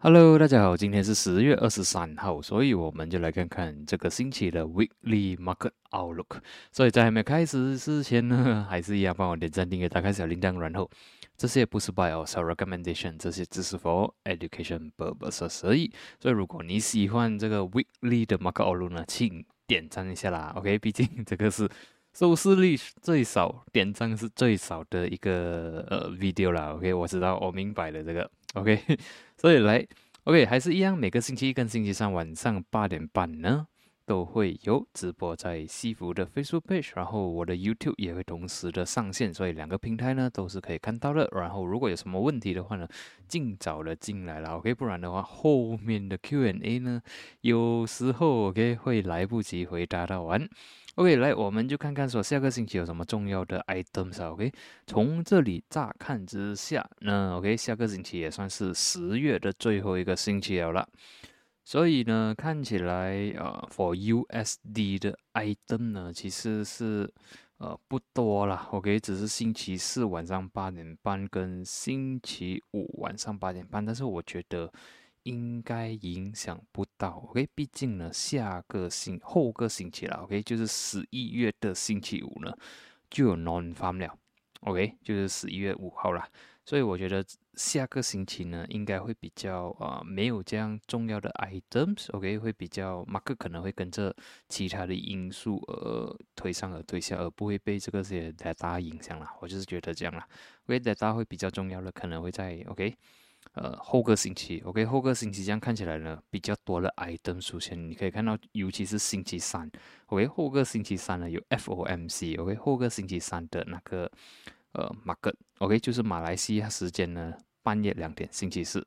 Hello，大家好，今天是十月二十三号，所以我们就来看看这个星期的 Weekly Market Outlook。所以在还没开始之前呢，还是一样帮我点赞、订阅、打开小铃铛，然后这些不是 Buy or Sell Recommendation，这些只是 For Education purposes。所以，所以如果你喜欢这个 Weekly 的 Market Outlook 呢，请点赞一下啦。OK，毕竟这个是收视率最少、点赞是最少的一个呃 video 啦。OK，我知道，我明白了这个。OK。所以来，OK，还是一样，每个星期一跟星期三晚上八点半呢，都会有直播在西服的 Facebook page，然后我的 YouTube 也会同时的上线，所以两个平台呢都是可以看到的。然后如果有什么问题的话呢，尽早的进来了，OK，不然的话后面的 Q&A 呢，有时候 OK 会来不及回答到完。OK，来，我们就看看说下个星期有什么重要的 items 啊？OK，从这里乍看之下，那 OK，下个星期也算是十月的最后一个星期了啦。所以呢，看起来呃，for USD 的 item 呢，其实是呃不多啦。OK，只是星期四晚上八点半跟星期五晚上八点半，但是我觉得。应该影响不到，OK，毕竟呢，下个星后个星期了，OK，就是十一月的星期五呢，就有 non farm 了，OK，就是十一月五号啦。所以我觉得下个星期呢，应该会比较啊，没有这样重要的 items，OK，会比较马克可能会跟着其他的因素而推上而推下，而不会被这个些 data 影响了。我就是觉得这样啦，OK，data 会比较重要的，可能会在 OK。呃，后个星期，OK，后个星期这样看起来呢，比较多的 item 出现，你可以看到，尤其是星期三，OK，后个星期三呢有 FOMC，OK，后个星期三的那个呃 market，OK，就是马来西亚时间呢半夜两点，星期四。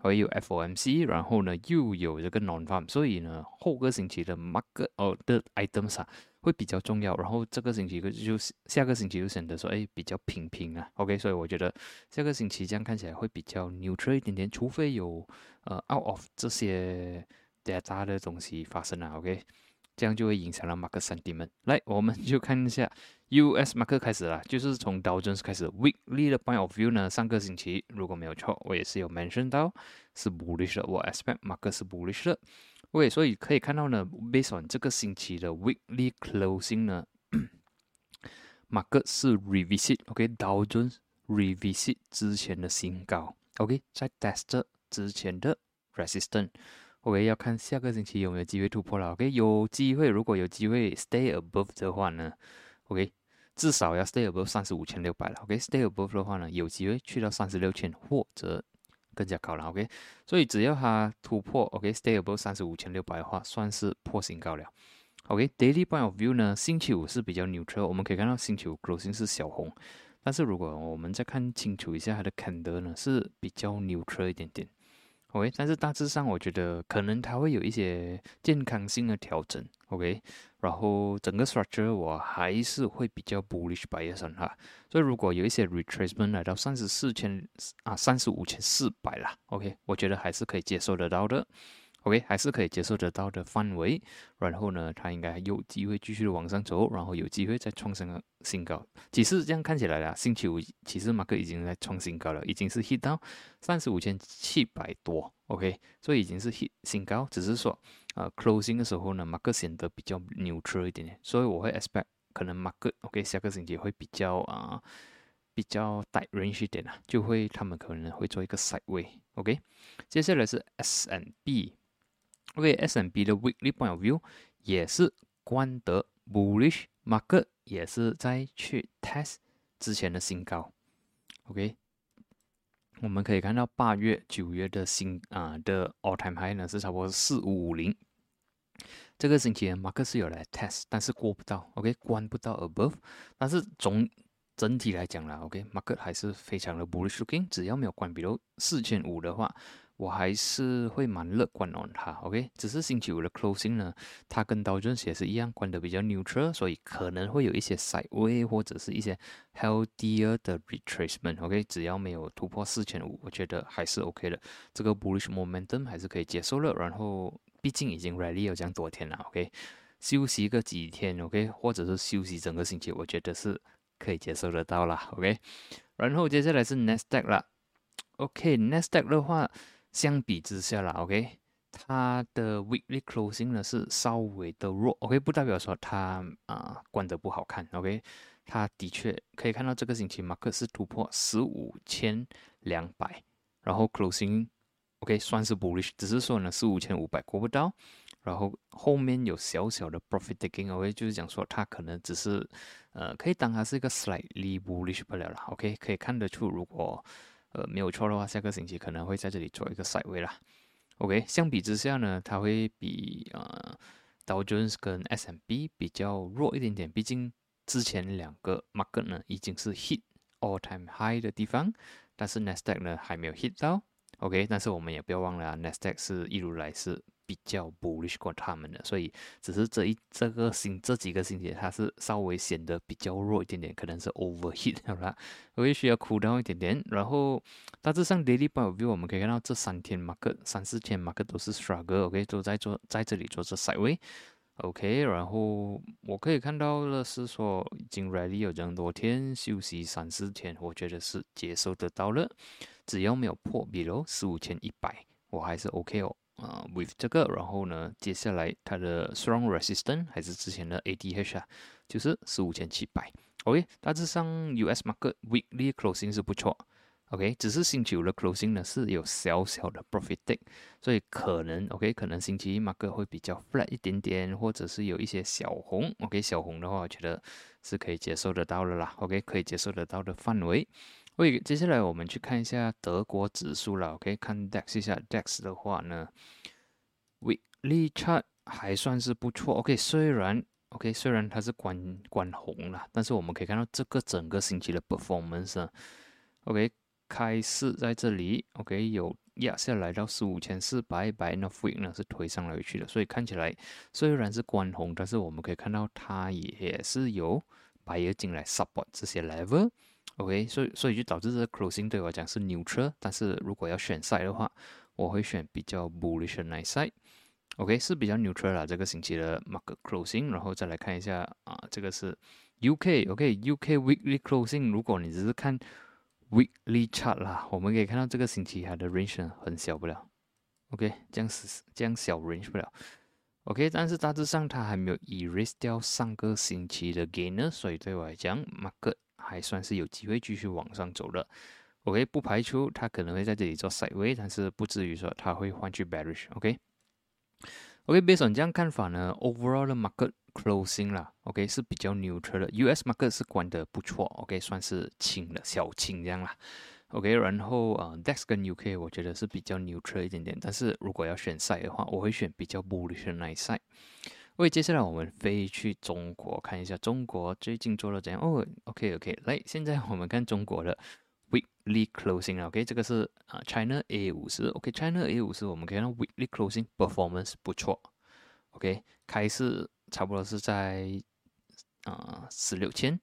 还有 FOMC，然后呢又有这个 non-farm，所以呢后个星期的 market 哦的 items 啊会比较重要，然后这个星期就下个星期就显得说哎比较平平啊，OK，所以我觉得下个星期这样看起来会比较 neutral 一点点，除非有呃 out of 这些 data 的东西发生了，OK。这样就会影响了马克三 D 们。来，我们就看一下 US 马克开始了，就是从 Dow Jones 开始。Weekly 的 Point of View 呢，上个星期如果没有错，我也是有 mention 到是 bullish 的，我 expect 马克是 bullish 的。OK，所以可以看到呢，based on 这个星期的 Weekly Closing 呢，马克是 revisit，OK，Dow Jones revisit 之前的新高，OK，在 test 之前的 resistance。OK，要看下个星期有没有机会突破了。OK，有机会，如果有机会 stay above 的话呢，OK，至少要 stay above 三十五千六百了。OK，stay above 的话呢，有机会去到三十六千或者更加高了。OK，所以只要它突破，OK，stay above 三十五千六百的话，算是破新高了。OK，daily point of view 呢，星期五是比较 neutral，我们可以看到星期五 closing 是小红，但是如果我们再看清楚一下它的 candle 呢，是比较 neutral 一点点。OK，但是大致上我觉得可能它会有一些健康性的调整，OK，然后整个 structure 我还是会比较 bullish bias 哈，所以如果有一些 retracement 来到三十四千啊三十五千四百啦，OK，我觉得还是可以接受得到的。OK，还是可以接受得到的范围。然后呢，它应该还有机会继续往上走，然后有机会再创新新高。其实这样看起来啦，星期五其实马克已经在创新高了，已经是 hit 到三十五千七百多。OK，所以已经是 hit 新高，只是说呃 closing 的时候呢，马克显得比较 neutral 一点点。所以我会 expect 可能马克 OK 下个星期会比较啊比较带 range 一点啊，就会他们可能会做一个 side way。OK，接下来是 S and B。OK，S M B 的 Weekly Point of View 也是关得 Bullish Market，也是在去 Test 之前的新高。OK，我们可以看到八月、九月的新啊的 All Time High 呢是差不多四五五零。这个星期呢，Market 是有来 Test，但是过不到，OK，关不到 Above。但是总整体来讲啦，OK，Market 还是非常的 Bullish Looking，只要没有关比如四千五的话。我还是会蛮乐观哦，它 OK，只是星期五的 closing 呢，它跟刀针鞋是一样关的比较 neutral，所以可能会有一些 sideway 或者是一些 healthier 的 retracement，OK，只要没有突破四千五，我觉得还是 OK 的，这个 bullish momentum 还是可以接受了。然后毕竟已经 rally 有这样多天了，OK，休息个几天，OK，或者是休息整个星期，我觉得是可以接受得到了，OK。然后接下来是 next step 了，OK，next step 的话。相比之下啦，OK，它的 weekly closing 呢是稍微的弱，OK，不代表说它啊关得不好看，OK，它的确可以看到这个星期马克是突破十五千两百，然后 closing，OK？算是 bullish，只是说呢十五千五百过不到。然后后面有小小的 profit taking away，就是讲说它可能只是，呃，可以当它是一个 slightly bullish 不了了，OK，可以看得出，如果呃没有错的话，下个星期可能会在这里做一个赛位啦，OK，相比之下呢，它会比呃 Dow Jones 跟 S&P 比较弱一点点，毕竟之前两个 market 呢已经是 hit all time high 的地方，但是 Nasdaq 呢还没有 hit 到，OK，但是我们也不要忘了，Nasdaq 是一如来是。比较 bullish 过他们的，所以只是这一这个星这几个星期，它是稍微显得比较弱一点点，可能是 overheat 好啦，会需要 cool down 一点点。然后大致上 daily point view 我们可以看到这三天 market 三四天 market 都是 struggle，OK 都在做在这里做着 side way，OK。然后我可以看到的是说已经 ready 有这样多天休息三四天，我觉得是接受得到了，只要没有破，比如十五千一百，我还是 OK 哦。啊，with 这个，然后呢，接下来它的 strong resistance 还是之前的 ADH 啊，就是十五千七百。OK，大致上 US market weekly closing 是不错。OK，只是星期五的 closing 呢是有小小的 profit take，所以可能 OK，可能星期一 market 会比较 flat 一点点，或者是有一些小红。OK，小红的话，我觉得是可以接受得到的啦。OK，可以接受得到的范围。喂，接下来我们去看一下德国指数了。OK，看 DAX 一下，DAX 的话呢，Weekly chart 还算是不错。OK，虽然 OK，虽然它是关关红了，但是我们可以看到这个整个星期的 performance。OK，开市在这里，OK 有压下来到十五千四百百，n of e e k 呢是推上来去的，所以看起来虽然是关红，但是我们可以看到它也是有白油进来 support 这些 level。OK，所以所以就导致这个 closing 对我讲是 neutral，但是如果要选 side 的话，我会选比较 bullish 的那 side。OK，是比较 neutral 啦，这个星期的 market closing，然后再来看一下啊，这个是 UK，OK，UK weekly closing，如果你只是看 weekly chart 啦，我们可以看到这个星期它的 range 很小不了，OK，这样是这样小 range 不了，OK，但是大致上它还没有 erase 掉上个星期的 gainer，所以对我来讲 market。还算是有机会继续往上走的，OK，不排除它可能会在这里做 side way，但是不至于说它会换去 bearish，OK，OK，based on 这样看法呢，overall 的 market closing 啦，OK 是比较 neutral 的，US market 是关的不错，OK 算是轻的小轻这样啦，OK，然后啊 DAX 跟 UK 我觉得是比较 neutral 一点点，但是如果要选 side 的话，我会选比较 bullish 的那一 side。喂，接下来我们飞去中国看一下，中国最近做了怎样？哦，OK OK，来，现在我们看中国的 weekly closing OK，这个是啊 China A 五十，OK，China A 五十，我们可以看到 weekly closing performance 不错，OK，开市差不多是在啊十六千，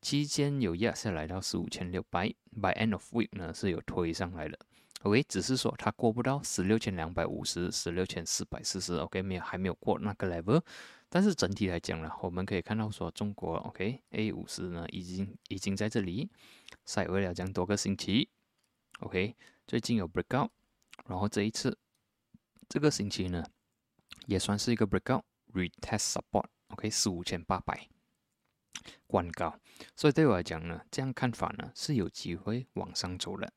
期间有压下来到十五千六百，by end of week 呢是有推上来的。OK，只是说它过不到十六千两百五十、十六千四百四十，OK，没有还没有过那个 level。但是整体来讲呢，我们可以看到说中国 OK A 五十呢已经已经在这里晒位了，这样多个星期。OK，最近有 breakout，然后这一次这个星期呢也算是一个 breakout，retest support，OK，四五千八百关高。所以对我来讲呢，这样看法呢是有机会往上走的。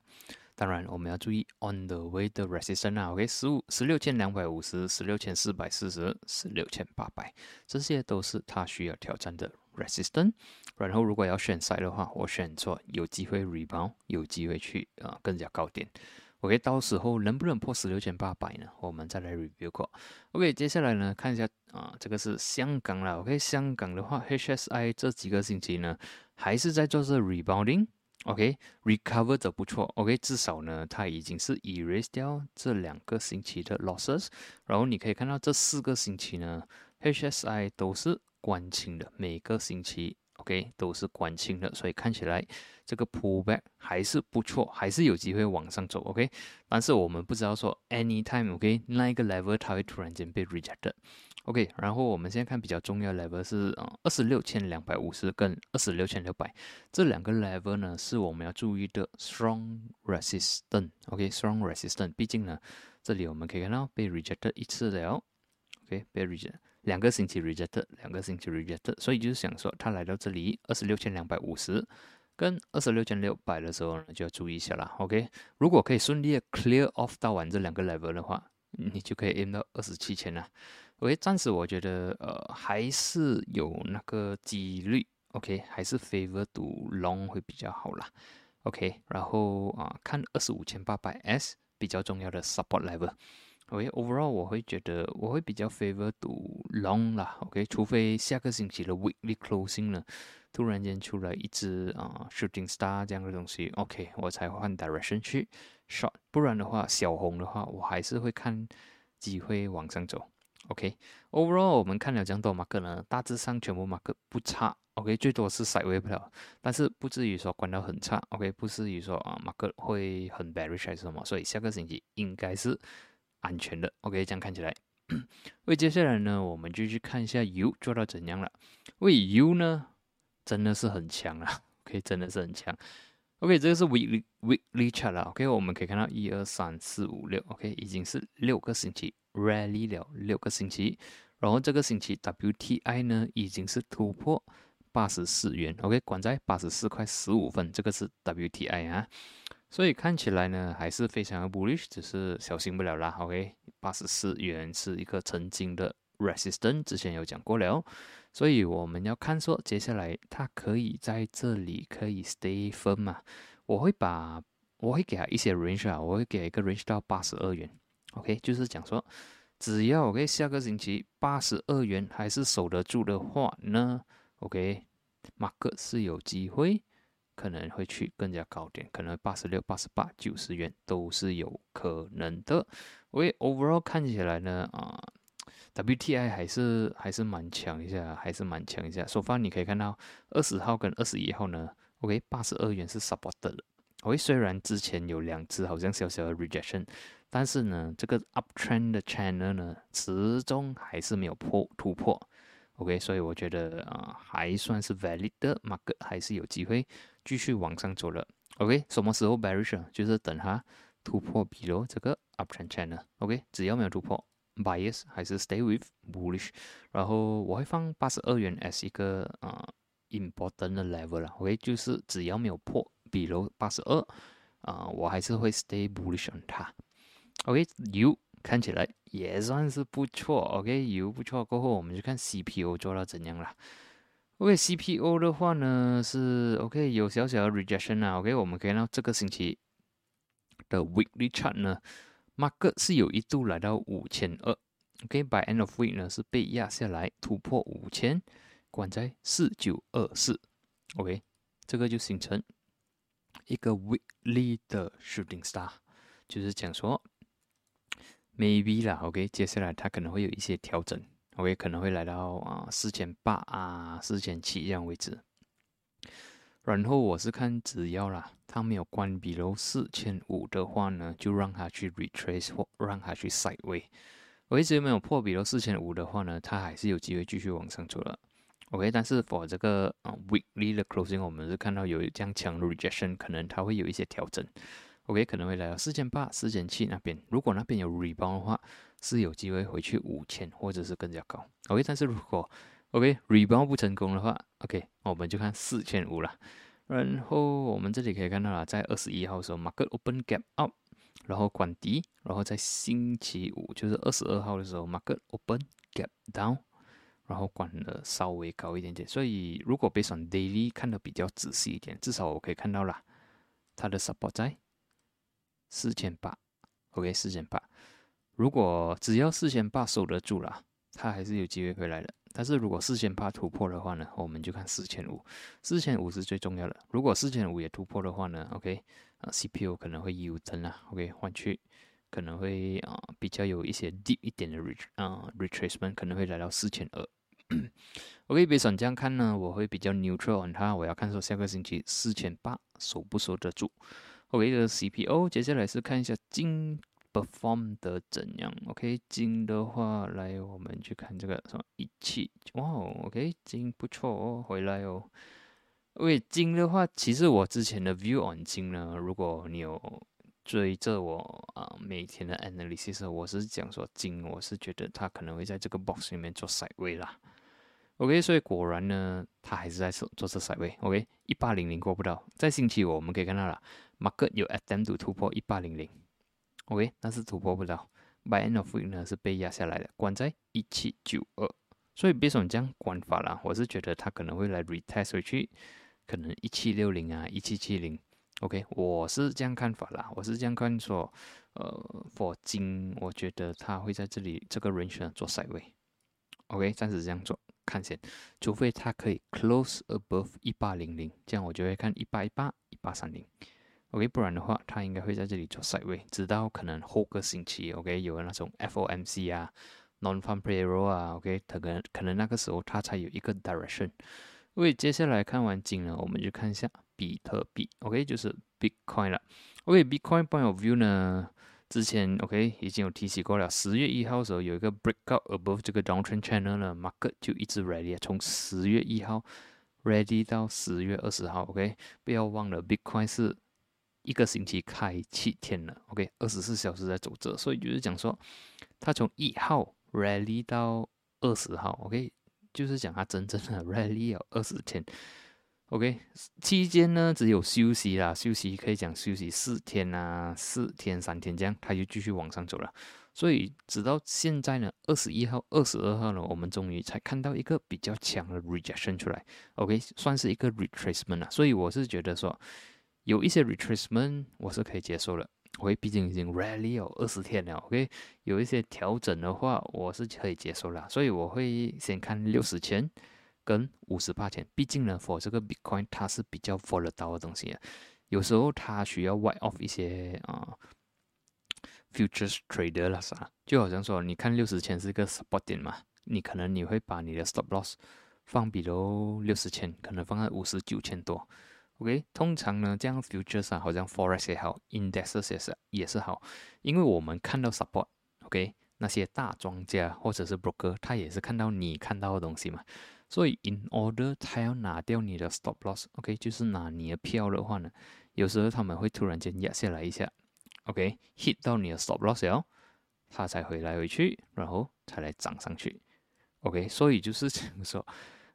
当然，我们要注意 on the way 的 resistance 啊，OK，十五十六千两百五十、十六千四百四十、十六千八百，这些都是它需要挑战的 resistance。然后，如果要选 side 的话，我选错，有机会 rebound，有机会去啊更加高点。OK，到时候能不能破十六千八百呢？我们再来 review 过。OK，接下来呢，看一下啊，这个是香港了。OK，香港的话，HSI 这几个星期呢，还是在做这 rebounding。OK，recover 的不错。OK，至少呢，它已经是 erase 掉这两个星期的 losses。然后你可以看到这四个星期呢，HSI 都是关清的，每个星期 OK，都是关清的，所以看起来这个 pullback 还是不错，还是有机会往上走，OK。但是我们不知道说 anytime，OK，那一个 level 它会突然间被 rejected。OK，。然后我们现在看比较重要的 level 是啊二十六千两百五十跟二十六千六百这两个 level 呢是我们要注意的 strong resistance，OK，strong resistance。毕竟呢，这里我们可以看到被 rejected 一次了，OK，被 reject。两个星期 rejected，两个星期 rejected，所以就是想说，他来到这里二十六千两百五十跟二十六千六百的时候呢，就要注意一下啦。OK，如果可以顺利的 clear off 到完这两个 level 的话，你就可以 aim 到二十七千了。OK，暂时我觉得呃还是有那个几率，OK，还是 favor to long 会比较好啦。OK，然后啊看二十五千八百 S 比较重要的 support level。OK，overall 我会觉得我会比较 favor to long 啦，OK，除非下个星期的 weekly closing 呢，突然间出来一只啊 shooting star 这样的东西，OK，我才换 direction 去 short，不然的话小红的话，我还是会看机会往上走，OK，overall 我们看了这样多 mark 呢，大致上全部 mark 不差，OK，最多是 side way 不了，但是不至于说关到很差，OK，不至于说啊 mark 会很 bearish 还是什么，所以下个星期应该是。安全的，OK，这样看起来。为接下来呢，我们就去看一下 U 做到怎样了。为 U 呢，真的是很强啊，OK，真的是很强。OK，这个是 Weekly Weekly Chart 了，OK，我们可以看到一二三四五六，OK，已经是六个星期 Rally 了六个星期，然后这个星期 WTI 呢已经是突破八十四元，OK，管在八十四块十五分，这个是 WTI 啊。所以看起来呢，还是非常的 bullish，只是小心不了啦。OK，八十四元是一个曾经的 resistance，之前有讲过了。所以我们要看说，接下来它可以在这里可以 stay firm 嘛？我会把我会给他一些 range 啊，我会给一个 range 到八十二元。OK，就是讲说，只要 OK 下个星期八十二元还是守得住的话呢，OK，马克是有机会。可能会去更加高点，可能八十六、八十八、九十元都是有可能的。喂，overall 看起来呢，啊，WTI 还是还是蛮强一下，还是蛮强一下。首发你可以看到二十号跟二十一号呢，OK，八十二元是 support 的。OK，虽然之前有两只好像小小的 rejection，但是呢，这个 uptrend 的 channel 呢，始终还是没有破突破。OK，所以我觉得啊，还算是 valid 的，market 还是有机会继续往上走了。OK，什么时候 bearish？就是等它突破 below 这个 uptrend channel。OK，只要没有突破，bias 还是 stay with bullish。然后我会放八十二元 as 一个啊 important 的 level 了。OK，就是只要没有破 below 八十二，啊，我还是会 stay bullish on 它。OK，you。看起来也算是不错，OK，有不错。过后我们就看 CPO 做到怎样了。OK，CPO 的话呢是 OK 有小小的 rejection 啊。OK，我们可以看到这个星期的 weekly chart 呢，market 是有一度来到五千二。OK，by end of week 呢是被压下来，突破五千，关在四九二四。OK，这个就形成一个 weekly 的 shooting star，就是讲说。Maybe 啦，OK，接下来它可能会有一些调整，OK，可能会来到啊四千八啊四千七这样位置。然后我是看只要啦，它没有关闭喽四千五的话呢，就让它去 retrace 或让它去 side way。我一直没有破比喽四千五的话呢，它还是有机会继续往上走了，OK。但是 for 这个啊 weekly 的 closing，我们是看到有这样强的 rejection，可能它会有一些调整。OK，可能会来到四千八、四千七那边。如果那边有 rebound 的话，是有机会回去五千或者是更加高。OK，但是如果 OK rebound 不成功的话，OK，我们就看四千五了。然后我们这里可以看到了，在二十一号的时候，market open gap up，然后管低，然后在星期五就是二十二号的时候，market open gap down，然后管的稍微高一点点。所以如果 based on daily 看的比较仔细一点，至少我可以看到了它的 support 在。四千八，OK，四千八。如果只要四千八守得住了，它还是有机会回来的。但是如果四千八突破的话呢，我们就看四千五。四千五是最重要的。如果四千五也突破的话呢，OK，啊，CPU 可能会 U 增啊，OK，换去可能会啊比较有一些 deep 一点的 re 啊 retracement，可能会来到四千二。OK，别想这样看呢，我会比较 neutral on 它，我要看说下个星期四千八守不守得住。OK 这个 CPO，接下来是看一下金 perform 的怎样。OK，金的话，来我们去看这个什么一七，哇哦，OK，金不错哦，回来哦。OK，金的话，其实我之前的 view on 金呢，如果你有追着我啊每天的 analysis，我是讲说金，我是觉得它可能会在这个 box 里面做 side way 啦。OK，所以果然呢，它还是在做做这 side way。OK，一八零零过不到，在星期五我们可以看到了。Market 有 attempt 突破一八零零，OK，但是突破不了。By end of week 呢是被压下来的，关在一七九二。所以别说你这样关法啦，我是觉得它可能会来 retest 回去，可能一七六零啊，一七七零。OK，我是这样看法啦，我是这样看说，呃，for 金，我觉得它会在这里这个 range 做赛位。OK，暂时这样做看先，除非它可以 close above 一八零零，这样我就会看一八一八、一八三零。OK，不然的话，它应该会在这里做 side way，直到可能后个星期，OK，有那种 FOMC 啊，non-farm payroll 啊，OK，可能可能那个时候它才有一个 direction。因为接下来看完金呢，我们就看一下比特币，OK，就是 Bitcoin 了。OK，Bitcoin point of view 呢，之前 OK 已经有提起过了，十月一号的时候有一个 breakout above 这个 downtrend channel 呢，market 就一直 ready，从十月一号 ready 到十月二十号，OK，不要忘了 Bitcoin 是。一个星期开七天了，OK，二十四小时在走着，所以就是讲说，它从一号 rally 到二十号，OK，就是讲它真正的 rally 有二十天，OK，期间呢只有休息啦，休息可以讲休息四天啊，四天三天这样，它就继续往上走了，所以直到现在呢，二十一号、二十二号呢，我们终于才看到一个比较强的 rejection 出来，OK，算是一个 retracement 啊，所以我是觉得说。有一些 retracement 我是可以接受的，OK，毕竟已经 rally 有二十天了，OK，有一些调整的话我是可以接受了，所以我会先看六十千跟五十八千，毕竟呢，for 这个 Bitcoin 它是比较 volatile 的东西啊，有时候它需要 wipe off 一些啊 futures trader 啦啥，就好像说你看六十千是一个 support 点嘛，你可能你会把你的 stop loss 放比如六十千，可能放在五十九千多。OK，通常呢，这样 futures 啊，好像 forex 也好，indexes 也是也是好，因为我们看到 support，OK，那些大庄家或者是 broker，他也是看到你看到的东西嘛，所以 in order 他要拿掉你的 stop loss，OK，就是拿你的票的话呢，有时候他们会突然间压下来一下，OK，hit 到你的 stop loss 哦，他才回来回去，然后才来涨上去，OK，所以就是这样说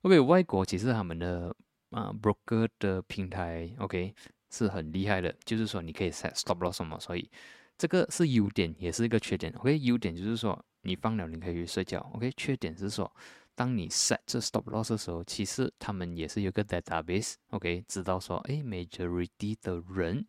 ，OK，外国其实他们的。啊，broker 的平台，OK，是很厉害的。就是说，你可以 set stop loss 什么，所以这个是优点，也是一个缺点。OK，优点就是说，你放了你可以去睡觉。OK，缺点是说，当你 set 这 stop loss 的时候，其实他们也是有个 database，OK，知道说，哎，majority 的人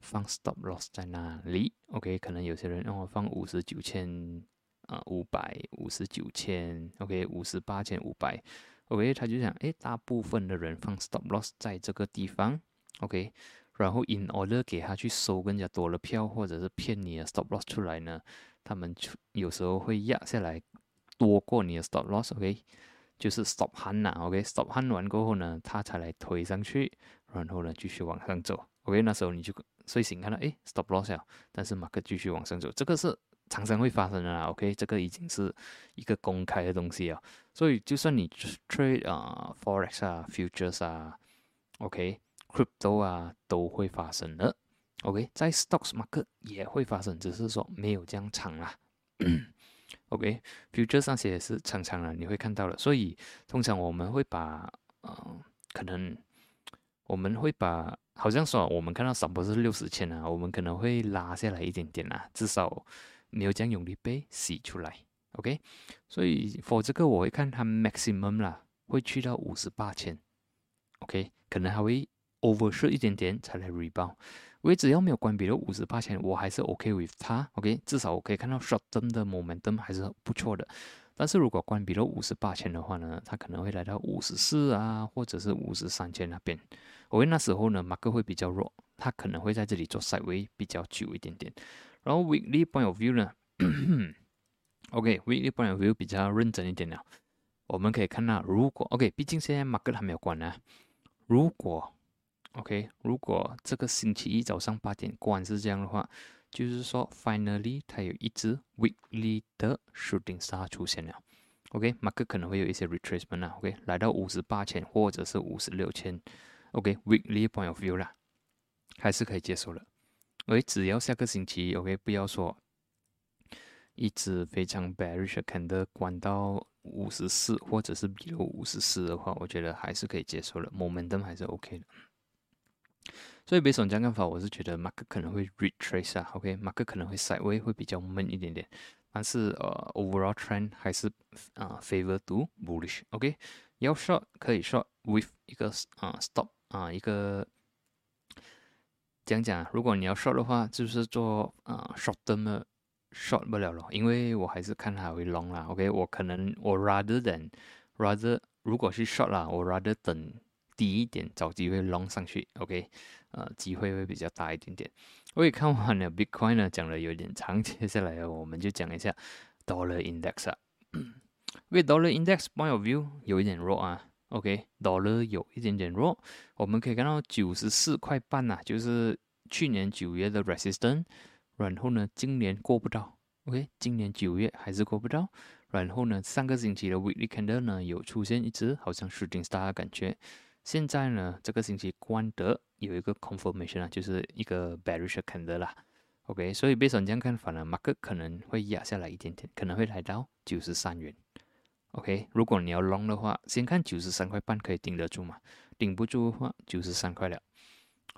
放 stop loss 在哪里？OK，可能有些人让我放五十九千啊，五百五十九千，OK，五十八千五百。OK，他就讲，哎，大部分的人放 stop loss 在这个地方，OK，然后 in order 给他去收更加多的票，或者是骗你的 stop loss 出来呢，他们有时候会压下来多过你的 stop loss，OK，就是 stop hand 呐，OK，stop hand 完过后呢，他才来推上去，然后呢继续往上走，OK，那时候你就睡醒看到，哎，stop loss 了，但是马克继续往上走，这个是。常常会发生的啦，OK，这个已经是一个公开的东西啊，所以就算你 trade 啊，forex 啊，futures 啊，OK，crypto 啊，都会发生的，OK，在 stocks market 也会发生，只是说没有这样长啦，OK，futures 那些也是常常啊，你会看到的，所以通常我们会把，呃，可能我们会把，好像说我们看到什么是六十千啊，我们可能会拉下来一点点啊，至少。没有将永利被洗出来，OK，所以 for 这个我会看它 maximum 啦，会去到五十八千，OK，可能还会 overshoot 一点点才来 rebound。我只要没有关闭到五十八千，我还是 OK with 它，OK，至少我可以看到 short term 的 momentum 还是不错的。但是如果关闭了五十八千的话呢，它可能会来到五十四啊，或者是五十三千那边。我那时候呢，马克会比较弱，它可能会在这里做 side way 比较久一点点。然后 weekly point of view 呢？OK，weekly point of view 比较认真一点了。我们可以看到，如果 OK，毕竟现在 market 还没有关呢。如果 OK，如果这个星期一早上八点关是这样的话，就是说 finally 它有一只 weekly 的 shooting star 出现了。OK，market 可能会有一些 retracement 啊。OK，来到五十八千或者是五十六千。OK，weekly point of view 啦，还是可以接受的。OK，只要下个星期 OK，不要说一直非常 bearish candle 关到。五十四或者是比如五十四的话，我觉得还是可以接受的，momentum 还是 OK 的。所以，别这样看法，我是觉得 mark 可能会 retrace 啊 ok mark 可能会 sideway，会比较闷一点点，但是呃，overall trend 还是啊 favor to bullish，OK，要 short 可以 short with 一个啊 stop 啊一个讲讲，如果你要 short 的话，就是做啊 short term。short 不了了，因为我还是看它会 long 啦。OK，我可能我 rather than rather 如果是 short 啦，我 rather 等低一点找机会 long 上去。OK，呃，机会会比较大一点点。我也看完了 Bitcoin 呢，讲的有点长，接下来我们就讲一下 Dollar Index 啊。因为 Dollar Index point of view 有一点弱啊。OK，Dollar 有一点点弱，我们可以看到九十四块半呐，就是去年九月的 resistance。然后呢，今年过不到，OK，今年九月还是过不到。然后呢，上个星期的 Weekly Candle 呢，有出现一只好像 Shooting Star 的感觉。现在呢，这个星期关得有一个 Confirmation 啊，就是一个 Bearish Candle 啦，OK。所以被上这样看法呢，Market 可能会压下来一点点，可能会来到九十三元，OK。如果你要 Long 的话，先看九十三块半可以顶得住嘛？顶不住的话，九十三块了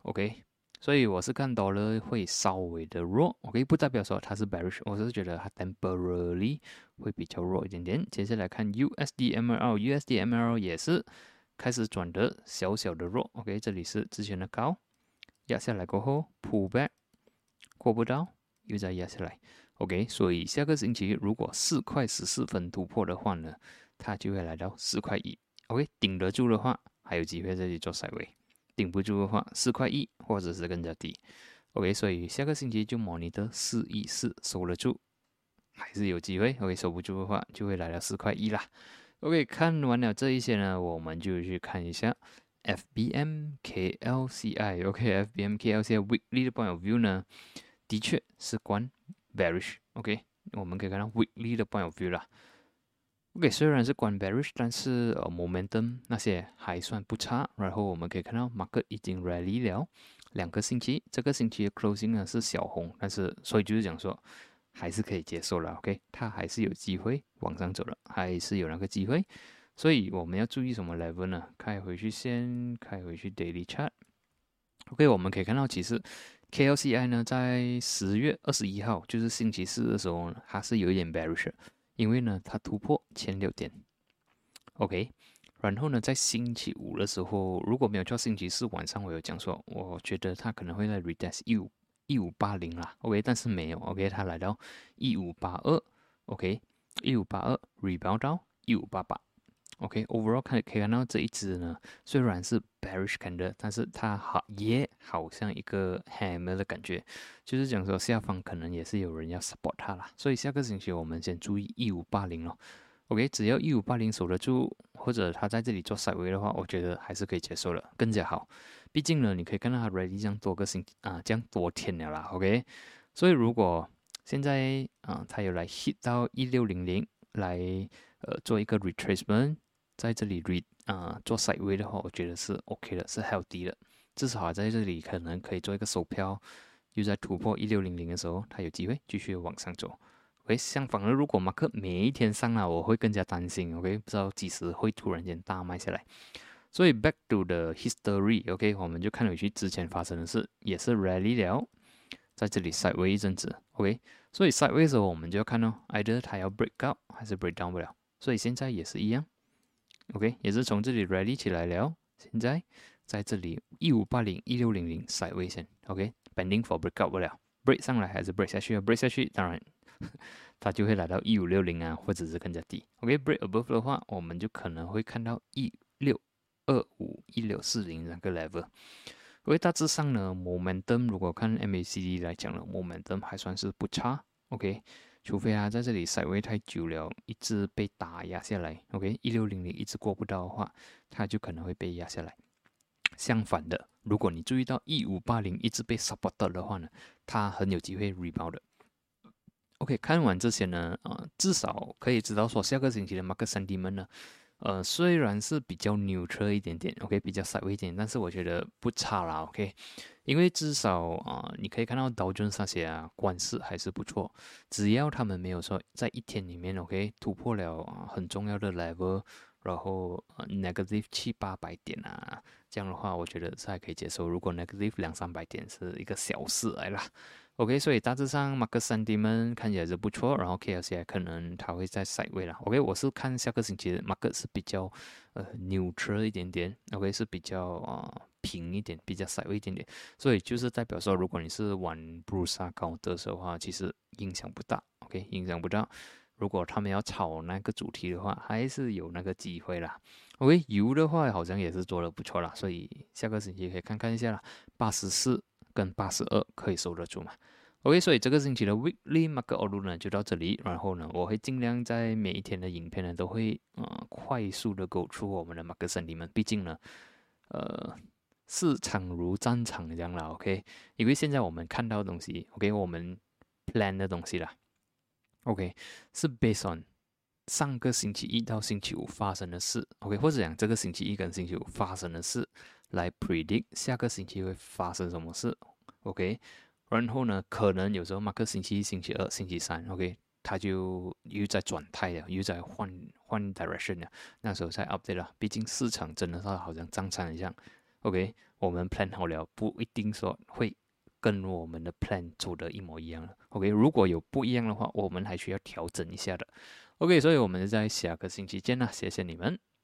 ，OK。所以我是看到了会稍微的弱，OK，不代表说它是 bearish，我只是觉得它 temporarily 会比较弱一点点。接下来看 USDML，USDML 也是开始转的小小的弱，OK，这里是之前的高，压下来过后 pull back 过不到，又再压下来，OK，所以下个星期如果四块十四分突破的话呢，它就会来到四块一，OK，顶得住的话还有机会再去做塞位。顶不住的话，四块一或者是更加低。OK，所以下个星期就模拟的四一四守得住，还是有机会。OK，守不住的话，就会来到四块一啦。OK，看完了这一些呢，我们就去看一下 FBM KLCI。OK，FBM KLCI weekly point of view 呢，的确是关 bearish。OK，我们可以看到 weekly 的 point of view 啦。OK，虽然是关 bearish，但是呃 momentum 那些还算不差。然后我们可以看到 market 已经 rally 了两个星期，这个星期的 closing 呢是小红，但是所以就是讲说还是可以接受了。OK，它还是有机会往上走了，还是有那个机会。所以我们要注意什么 level 呢？开回去先，开回去 daily chart。OK，我们可以看到其实 KLCI 呢在十月二十一号，就是星期四的时候，它是有一点 bearish。因为呢，它突破前六点，OK，然后呢，在星期五的时候，如果没有错，星期四晚上我有讲说，我觉得它可能会在 retest 一五一五八零啦，OK，但是没有，OK，它来到一五八二，OK，一五八二 rebound 到一五八八。OK，overall 看可以看到这一只呢，虽然是 bearish candle，但是它好也好像一个 hammer 的感觉，就是讲说下方可能也是有人要 support 它啦。所以下个星期我们先注意一五八零咯。OK，只要一五八零守得住，或者它在这里做 side way 的话，我觉得还是可以接受的，更加好。毕竟呢，你可以看到它 ready 这样多个星啊，这样多天了啦。OK，所以如果现在啊，它有来 hit 到一六零零来呃做一个 retracement。在这里 read 啊做 side way 的话，我觉得是 OK 的，是 healthy 的。至少在这里可能可以做一个手漂，又在突破一六零零的时候，它有机会继续往上走。OK，相反的，如果马克每一天上了，我会更加担心。OK，不知道几时会突然间大卖下来。所以 back to the history，OK，我们就看回去之前发生的事，也是 rally 了，在这里 side way 一阵子。OK，所以 side way 的时候，我们就要看哦，either 它要 break up 还是 break down 不了。所以现在也是一样。OK，也是从这里 ready 起来了。现在在这里一五八零一六零零 side 位线，OK，pending for breakout 不了，break 上来还是 break 下去？break 下去，当然 它就会来到一五六零啊，或者是更加低。OK，break above 的话，我们就可能会看到一六二五一六四零那个 level。所以大致上呢，momentum 如果看 MACD 来讲呢，momentum 还算是不差。OK，除非啊在这里塞位太久了，一直被打压下来，OK，一六零零一直过不到的话，它就可能会被压下来。相反的，如果你注意到一五八零一直被 support 的话呢，它很有机会 rebound 的。OK，看完这些呢，啊，至少可以知道说下个星期的 market sentiment 呢，呃，虽然是比较 neutral 一点点，OK，比较 side 一点，但是我觉得不差啦，OK，因为至少啊，你可以看到道琼那些啊，关势还是不错，只要他们没有说在一天里面 OK 突破了啊很重要的 level，然后 negative 七八百点啊，这样的话，我觉得是还可以接受。如果 negative 两三百点是一个小事来了。OK，所以大致上马克三 D 们看起来是不错，然后 KLCI 可能它会在赛位了。OK，我是看下个星期的马克是比较呃 neutral 一点点，OK 是比较啊平一点，比较赛位一点点。所以就是代表说，如果你是玩布鲁萨高德的话，其实影响不大，OK 影响不大。如果他们要炒那个主题的话，还是有那个机会啦。OK，油的话好像也是做的不错啦，所以下个星期可以看看一下啦，八十四。跟八十二可以收得住嘛？OK，所以这个星期的 Weekly Market Outlook 呢就到这里。然后呢，我会尽量在每一天的影片呢都会呃快速的勾出我们的 Mark 兄弟们。毕竟呢，呃，市场如战场这样啦。OK，因为现在我们看到的东西，OK，我们 plan 的东西啦，OK，是 based on 上个星期一到星期五发生的事，OK，或者讲这个星期一跟星期五发生的事。来 predict 下个星期会发生什么事，OK，然后呢，可能有时候马克星期一、星期二、星期三，OK，他就又在转态了，又在换换 direction 了，那时候才 update 了。毕竟市场真的是好像涨仓一样，OK，我们 plan 好了，不一定说会跟我们的 plan 走的一模一样了，OK，如果有不一样的话，我们还需要调整一下的，OK，所以我们在下个星期见啦，谢谢你们。